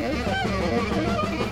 Okay.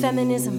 Feminism.